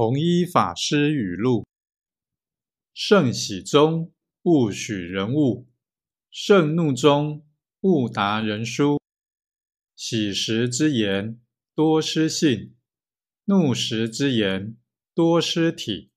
弘一法师语录：圣喜中勿许人误，圣怒中勿达人书。喜时之言多失信，怒时之言多失体。